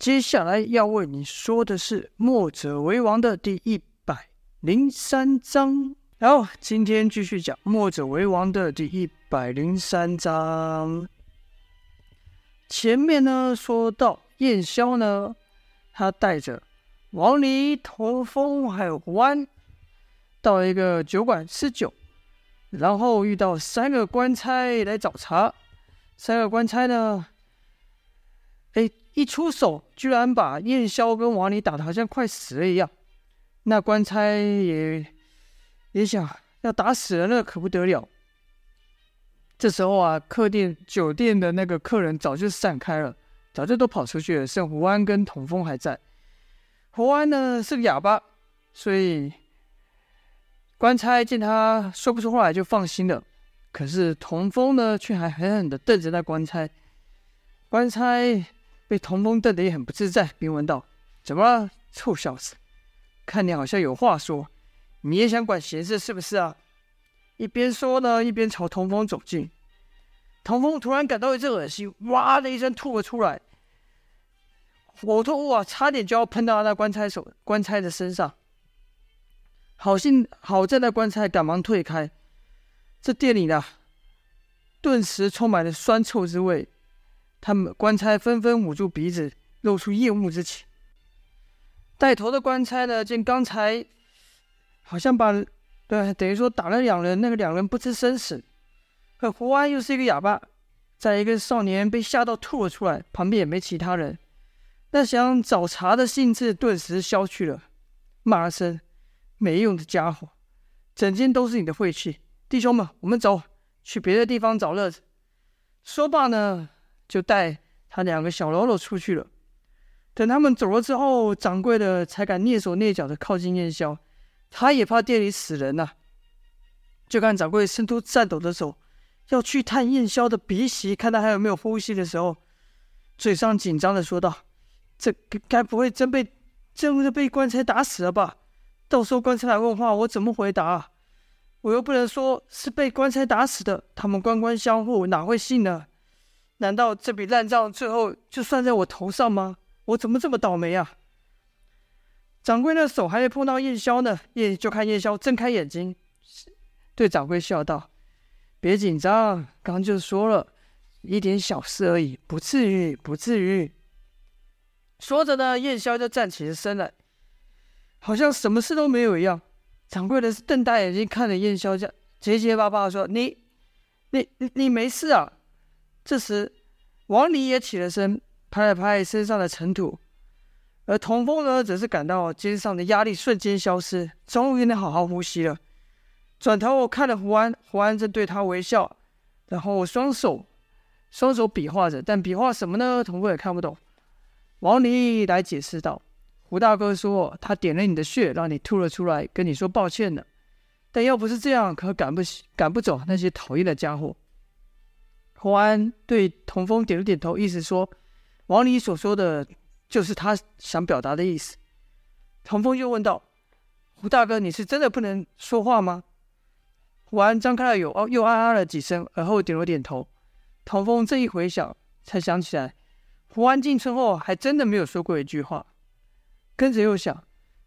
接下来要为你说的是《墨者为王》的第一百零三章。然后今天继续讲《墨者为王》的第一百零三章。前面呢说到燕萧呢，他带着王离、童风还有胡安，到一个酒馆吃酒，然后遇到三个官差来找茬。三个官差呢，一出手居然把燕霄跟王离打得好像快死了一样。那官差也。也想要打死人了，可不得了。这时候啊，客店酒店的那个客人早就散开了，早就都跑出去了，剩胡安跟童风还在。胡安呢是个哑巴，所以官差见他说不出话来，就放心了。可是童风呢，却还狠狠地瞪着那官差。官差被童风瞪得也很不自在，便问道：“怎么了，臭小子？看你好像有话说。”你也想管闲事是不是啊？一边说呢，一边朝童风走近。童风突然感到一阵恶心，哇的一声吐了出来，呕吐物啊，差点就要喷到那官差手、官差的身上。好幸好在那官差赶忙退开。这店里呢，顿时充满了酸臭之味。他们官差纷纷捂住鼻子，露出厌恶之情。带头的官差呢，见刚才。好像把，对，等于说打了两人，那个两人不知生死。可胡安又是一个哑巴，在一个少年被吓到吐了出来，旁边也没其他人，那想找茬的兴致顿时消去了，骂声：“没用的家伙，整间都是你的晦气！”弟兄们，我们走，去别的地方找乐子。说罢呢，就带他两个小喽啰出去了。等他们走了之后，掌柜的才敢蹑手蹑脚的靠近燕萧。他也怕店里死人呐、就看掌柜伸出颤抖的手，要去探燕萧的鼻息，看他还有没有呼吸的时候，嘴上紧张的说道：“这该不会真被真的被棺材打死了吧？到时候棺材来问话，我怎么回答？我又不能说是被棺材打死的，他们官官相护，哪会信呢？难道这笔烂账最后就算在我头上吗？我怎么这么倒霉啊？”掌柜的手还没碰到燕萧呢，燕就看燕萧睁开眼睛，对掌柜笑道：“别紧张，刚就说了一点小事而已，不至于，不至于。”说着呢，燕萧就站起身来，好像什么事都没有一样。掌柜的是瞪大眼睛看着燕萧，这样结结巴巴的说：“，你，你，你没事啊？”这时，王离也起了身，拍了拍身上的尘土。而童风呢，则是感到肩上的压力瞬间消失，终于能好好呼吸了。转头我看了胡安，胡安正对他微笑，然后双手双手比划着，但比划什么呢？童风也看不懂。王离来解释道：“胡大哥说他点了你的穴，让你吐了出来，跟你说抱歉呢。但要不是这样，可赶不赶不走那些讨厌的家伙。”胡安对童风点了点头，意思说王离所说的。就是他想表达的意思。童风又问道：“胡大哥，你是真的不能说话吗？”胡安张开了有哦，又啊啊了几声，而后点了点头。童风这一回想，才想起来，胡安进村后还真的没有说过一句话。跟着又想，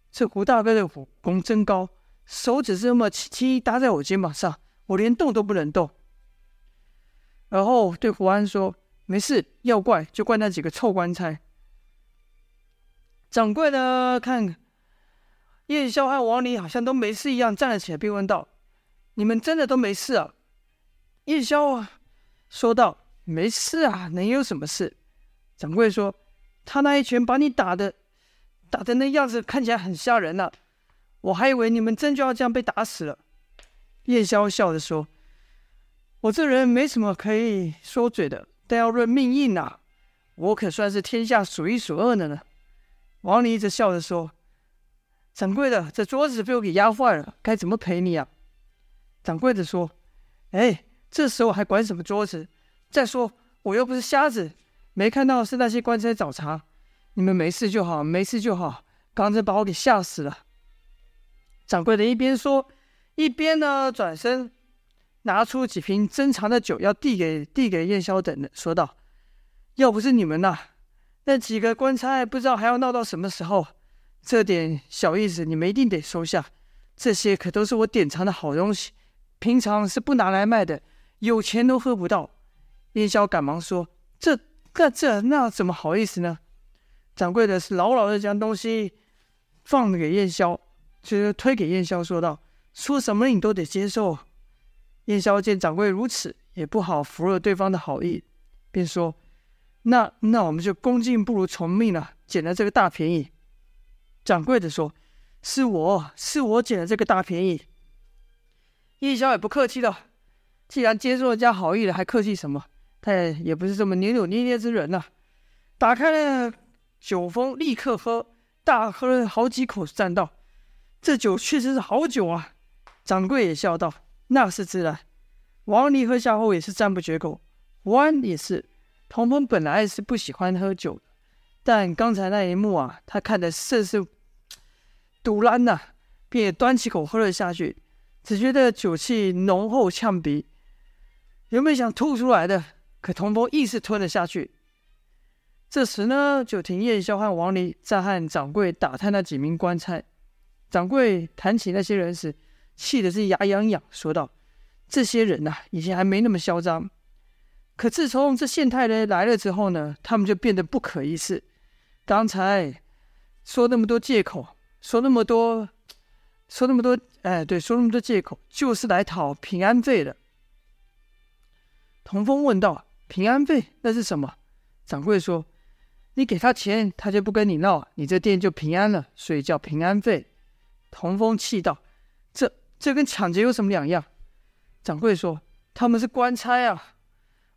这胡大哥的武功真高，手指这么轻轻搭在我肩膀上，我连动都不能动。而后对胡安说：“没事，要怪就怪那几个臭官差。”掌柜呢，看叶萧和王离好像都没事一样，站了起来，并问道：“你们真的都没事啊？”叶萧啊，说道：“没事啊，能有什么事？”掌柜说：“他那一拳把你打的，打的那样子看起来很吓人呢、啊，我还以为你们真就要这样被打死了。”叶萧笑着说：“我这人没什么可以说嘴的，但要论命硬啊，我可算是天下数一数二的呢。”王里一直笑着说：“掌柜的，这桌子被我给压坏了，该怎么赔你啊？”掌柜的说：“哎，这时候还管什么桌子？再说我又不是瞎子，没看到是那些官差找茬。你们没事就好，没事就好。刚才把我给吓死了。”掌柜的一边说，一边呢转身拿出几瓶珍藏的酒，要递给递给燕萧等人，说道：“要不是你们呐。”那几个官差不知道还要闹到什么时候。这点小意思你们一定得收下，这些可都是我典藏的好东西，平常是不拿来卖的，有钱都喝不到。燕霄赶忙说：“这、这、这，那怎么好意思呢？”掌柜的是牢牢的将东西放给燕霄，就是推给燕霄，说道：“说什么你都得接受。”燕霄见掌柜如此，也不好拂了对方的好意，便说：“那那我们就恭敬不如从命了，捡了这个大便宜。”掌柜的说：“是我是我捡了这个大便宜。”燕霄也不客气了，既然接受人家好意了，还客气什么？他也也不是这么扭扭捏捏之人呐、打开了酒封，立刻喝，大喝了好几口，赞道：“这酒确实是好酒啊！”掌柜也笑道：“那是自然。”王离喝下后也是赞不绝口。胡安也是。童风本来是不喜欢喝酒的，但刚才那一幕啊，他看的甚是堵烂呐，便也端起口喝了下去。只觉得酒气浓厚呛鼻，原本想吐出来的，可童风硬是吞了下去。这时呢，就听燕霄和王离在和掌柜打探那几名官差。掌柜谈起那些人时，气的是牙痒痒，说道：“这些人呐、以前还没那么嚣张，可自从这县太爷来了之后呢，他们就变得不可一世。刚才说那么多借口，说那么多，说那么多，哎，对，说那么多借口，就是来讨平安费的。”童风问道：“平安费那是什么？”掌柜说。你给他钱，他就不跟你闹，你这店就平安了，所以叫平安费。童风气道：“这跟抢劫有什么两样？”掌柜说：“他们是官差啊，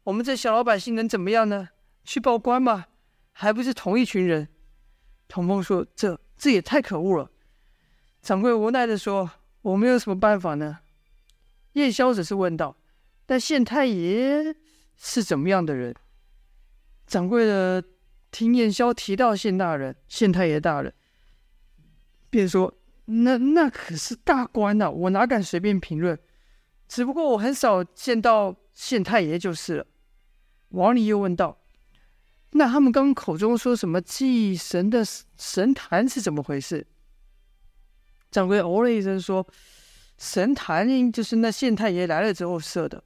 我们这小老百姓能怎么样呢？去报官吗？还不是同一群人。”童风说：“这这也太可恶了。”掌柜无奈地说：“我们有什么办法呢？”燕霄只是问道：“但县太爷是怎么样的人？”掌柜的。听燕霄提到县大人、县太爷大人，便说：“那那可是大官呐、我哪敢随便评论？只不过我很少见到县太爷就是了。”王林又问道：“那他们刚口中说什么祭神的神坛是怎么回事？”掌柜哦了一声说：“神坛就是那县太爷来了之后设的，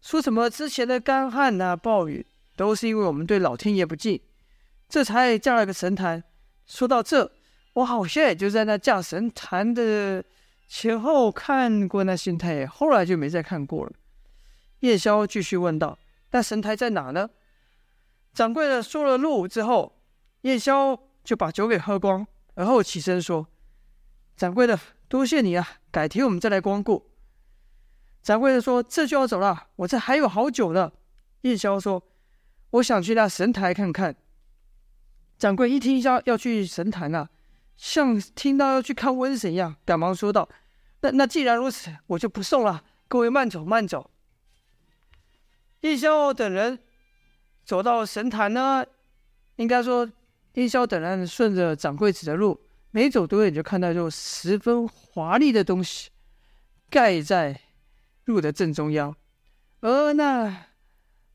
说什么之前的干旱呐、暴雨，都是因为我们对老天爷不敬。”这才架了个神坛。说到这，我好像也就在那架神坛的前后看过那县太爷，后来就没再看过了。叶萧继续问道：“那神台在哪呢？”掌柜的说了路之后，叶萧就把酒给喝光，而后起身说：“掌柜的，多谢你啊，改天我们再来光顾。”掌柜的说：“这就要走了，我这还有好酒呢。”叶萧说：“我想去那神台看看。”掌柜一听一下要去神坛啊，像听到要去看瘟神一样，赶忙说道：“那那既然如此，我就不送了。各位慢走慢走。”叶萧等人走到神坛呢，应该说叶萧等人顺着掌柜指的路，没走多远就看到就十分华丽的东西盖在路的正中央，而那。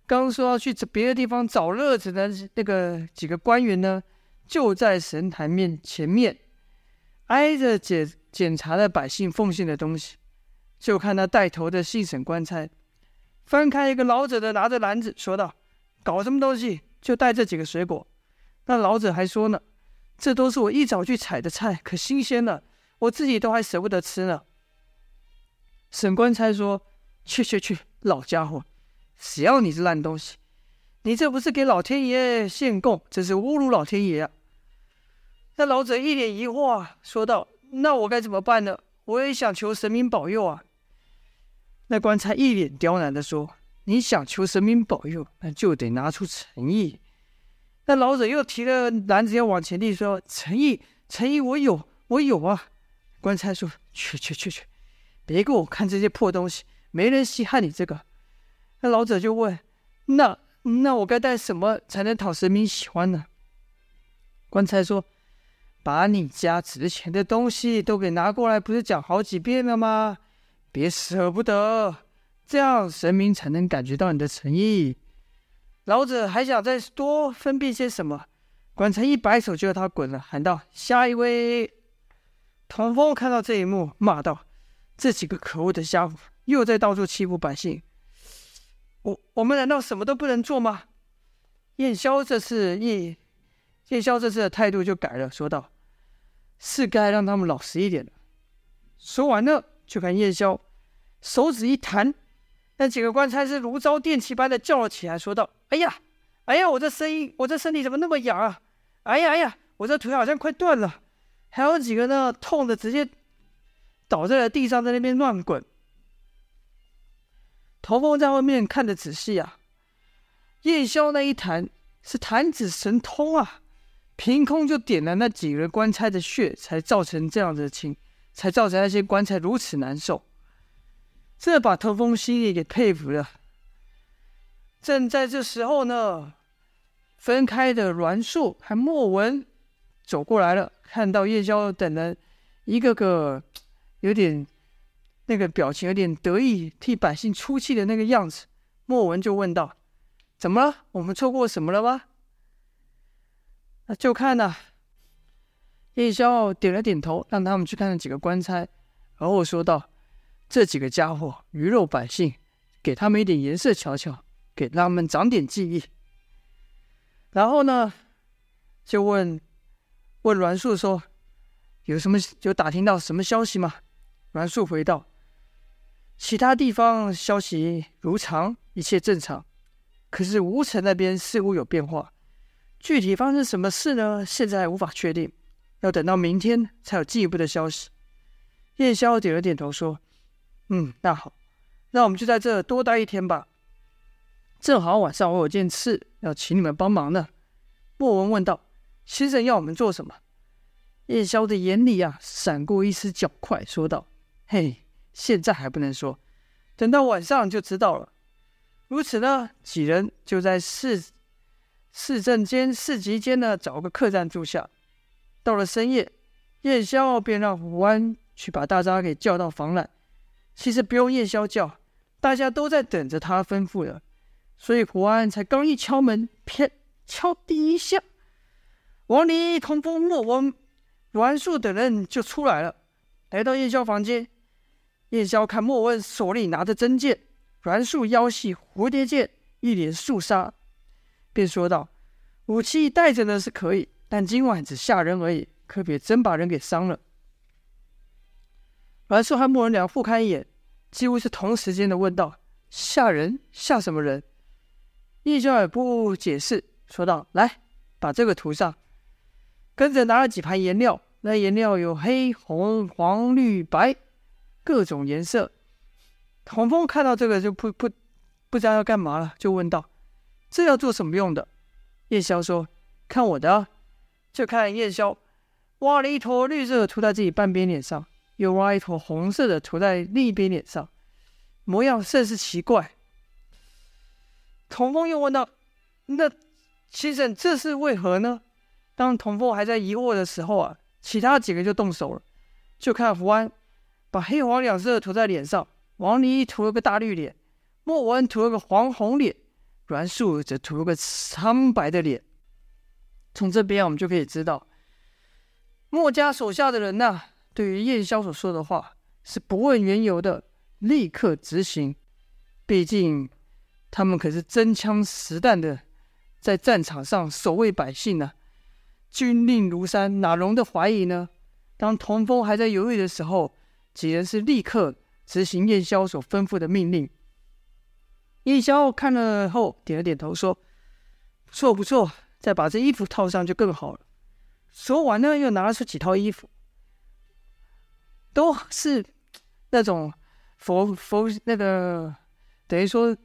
刚说要去别的地方找乐子的那个几个官员呢，就在神坛面前面，挨着检检查的百姓奉献的东西。就看那带头的信审官差，翻开一个老者的，拿着篮子说道：“搞什么东西？就带这几个水果。”那老者还说呢：“这都是我一早去采的菜，可新鲜了，我自己都还舍不得吃呢。”审官差说：“去去去，老家伙！”谁要你这烂东西？你这不是给老天爷献供，这是侮辱老天爷啊！那老者一脸疑惑，说道：“那我该怎么办呢？我也想求神明保佑啊！”那官差一脸刁难的说：“你想求神明保佑，那就得拿出诚意。”那老者又提了篮子要往前递，说：“诚意，诚意，我有，我有啊！”官差说：“去去去去，别给我看这些破东西，没人稀罕你这个。”那老者就问：“那那我该带什么才能讨神明喜欢呢？”官差说：“把你家值钱的东西都给拿过来，不是讲好几遍了吗？别舍不得，这样神明才能感觉到你的诚意。”老者还想再多分辨些什么，管才一摆手就要他滚了，喊道：“下一位！”童风看到这一幕，骂道：“这几个可恶的家伙，又在到处欺负百姓！我我们难道什么都不能做吗？”燕霄这次一燕霄这次的态度就改了，说道：“是该让他们老实一点了。”说完了，就看燕霄手指一弹，那几个官差是如遭电击般的叫了起来，说道：“哎呀，哎呀，我这声音，我这身体怎么那么痒啊？哎呀，哎呀，我这腿好像快断了。”还有几个呢，痛的直接倒在了地上，在那边乱滚。头风在外面看得仔细啊，燕霄那一弹是弹指神通啊，凭空就点了那几个官差的穴，才造成这样的情，才造成那些官差如此难受。这把头风心里给佩服了。正在这时候呢，分开的栾树和莫文走过来了。看到燕霄等人一个个有点那个表情，有点得意，替百姓出气的那个样子，莫文就问道：“怎么了？我们错过什么了吗？”那就看呐、啊。燕霄点了点头，让他们去看那几个官差，然后说道：“这几个家伙鱼肉百姓，给他们一点颜色瞧瞧，给他们长点记忆。”然后呢，就问。问栾树说：“有什么有打听到什么消息吗？”栾树回道：“其他地方消息如常，一切正常。可是吴城那边似乎有变化，具体发生什么事呢？现在还无法确定，要等到明天才有进一步的消息。”燕霄点了点头说：“嗯，那好，那我们就在这多待一天吧。正好晚上我有件事要请你们帮忙呢。”莫文问道。先生要我们做什么？燕霄的眼里啊，闪过一丝狡快，说道：“嘿，现在还不能说，等到晚上就知道了。”如此呢，几人就在市市镇间、市集间呢，找个客栈住下。到了深夜，燕宵便让胡安去把大家给叫到房来。其实不用燕宵叫，大家都在等着他吩咐了。所以胡安才刚一敲门，啪，敲第一下。王离、童风、莫文、栾树等人就出来了，来到燕宵房间。燕霄看莫文手里拿着真剑，栾树腰系蝴蝶剑，一脸肃杀，便说道：“武器带着呢是可以，但今晚只吓人而已，可别真把人给伤了。”栾树和莫文两互看一眼，几乎是同时间的问道：“吓人？吓什么人？”燕霄也不解释，说道：“来，把这个涂上。”跟着拿了几盘颜料，那颜料有黑、红、黄、绿、白，各种颜色。童风看到这个就不不不知道要干嘛了，就问道：“这要做什么用的？”夜宵说：“看我的啊。”就看夜宵挖了一坨绿色的涂在自己半边脸上，又挖一坨红色的涂在另一边脸上，模样甚是奇怪。童风又问道：“那先生，这是为何呢？”当童风还在疑惑的时候啊，其他几个就动手了。就看胡安把黑黄两色涂在脸上，王离涂了个大绿脸，莫文涂了个黄红脸，栾树则涂了个苍白的脸。从这边我们就可以知道，墨家手下的人呐、对于燕霄所说的话是不问缘由的，立刻执行。毕竟他们可是真枪实弹的在战场上守卫百姓呢、军令如山，哪容得怀疑呢？当童风还在犹豫的时候，几人是立刻执行燕霄所吩咐的命令。燕霄看了后点了点头，说：“不错，不错，再把这衣服套上就更好了。”说完呢，又拿出几套衣服，都是那种佛佛那个等于说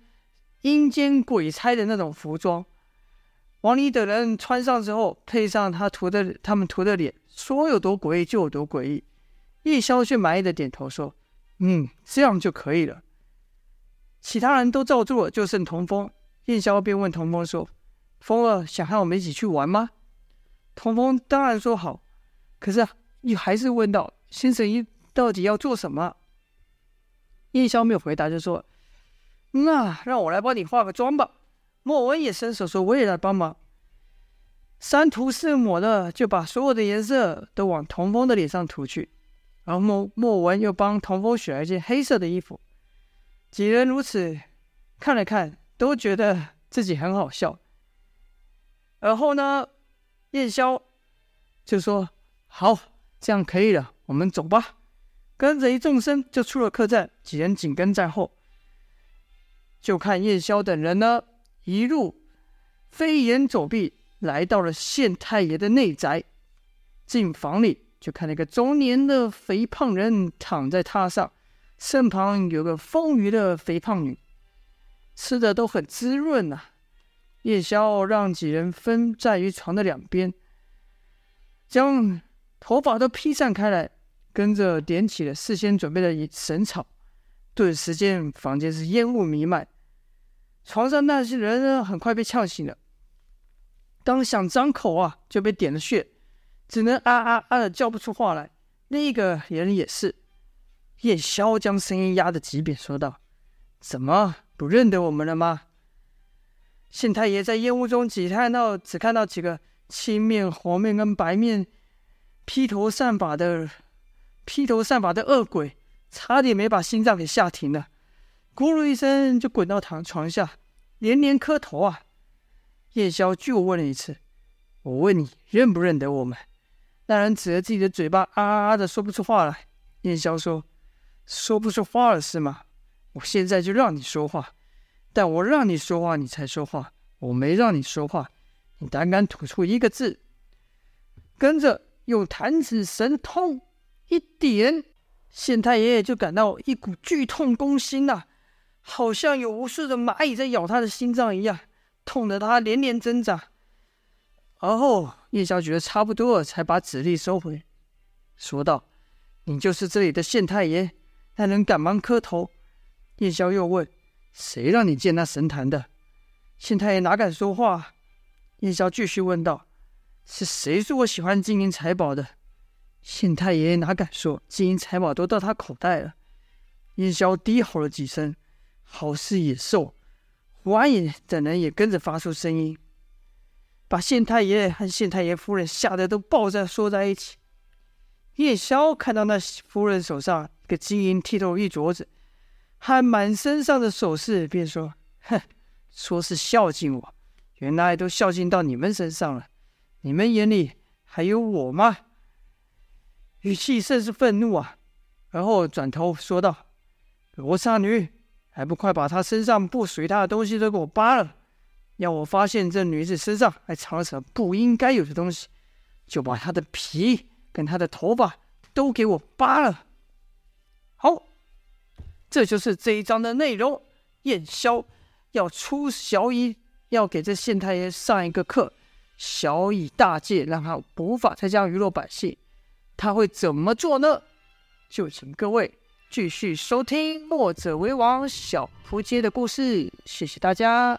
阴间鬼差的那种服装。王离等人穿上之后，配上他涂的、他们涂的脸，说有多诡异就有多诡异。叶萧却满意的点头说：“嗯，这样就可以了。”其他人都照做，就剩童风。叶萧便问童风说：“风儿想和我们一起去玩吗？”童风当然说好，可是你还是问道：“先生，你到底要做什么？”叶萧没有回答，就说：“那让我来帮你化个妆吧。”莫文也伸手说：“我也来帮忙。”三涂四抹的就把所有的颜色都往童风的脸上涂去，然后莫莫文又帮童风选了一件黑色的衣服。几人如此看了看，都觉得自己很好笑。而后呢，燕霄就说：“好，这样可以了，我们走吧。”跟着一众生就出了客栈，几人紧跟在后。就看燕霄等人呢，一路飞檐走壁，来到了县太爷的内宅。进房里，就看那个中年的肥胖人躺在榻上。身旁有个丰腴的肥胖女，吃的都很滋润呐、夜宵让几人分在于床的两边，将头发都披散开来，跟着点起了事先准备的神草。顿时间，房间是烟雾弥漫。床上那些人呢，很快被呛醒了。刚想张口啊，就被点了穴，只能啊啊啊的叫不出话来。另一个人也是。夜宵将声音压得极扁，说道：“怎么不认得我们了吗？”县太爷在烟雾中只看到只看到几个青面、红面跟白面披头散发的披头散发的恶鬼，差点没把心脏给吓停了，咕噜一声就滚到躺床下，连连磕头啊！夜宵就问了一次：“我问你认不认得我们？”那人指着自己的嘴巴，啊啊啊的说不出话来。夜宵说。说不出话了是吗？我现在就让你说话，但我让你说话，你才说话。我没让你说话，你胆敢吐出一个字？跟着用弹指神通一点，县太爷爷就感到一股剧痛攻心呐、啊，好像有无数的蚂蚁在咬他的心脏一样，痛得他连连挣扎。而后叶宵觉得差不多了，才把指力收回，说道：“你就是这里的县太爷。”那人赶忙磕头。夜宵又问：“谁让你见那神坛的？”县太爷哪敢说话？夜宵继续问道：“是谁说我喜欢金银财宝的？”县太爷哪敢说？金银财宝都到他口袋了。夜宵低吼了几声，好似野兽。胡安也等人也跟着发出声音，把县太爷和县太爷夫人吓得都抱在缩在一起。夜宵看到那夫人手上一。个晶莹剔透一镯子，还满身上的首饰，便说：“哼，说是孝敬我，原来都孝敬到你们身上了。你们眼里还有我吗？”语气甚是愤怒啊！而后转头说道：“罗刹女，还不快把她身上不属于她的东西都给我扒了！要我发现这女子身上还藏了什么不应该有的东西，就把她的皮跟她的头发都给我扒了！”好，这就是这一章的内容。燕霄要出小乙，要给这县太爷上一个课，小乙大戒，让他无法再这样娱乐百姓。他会怎么做呢？就请各位继续收听《墨者为王》小扑街的故事。谢谢大家。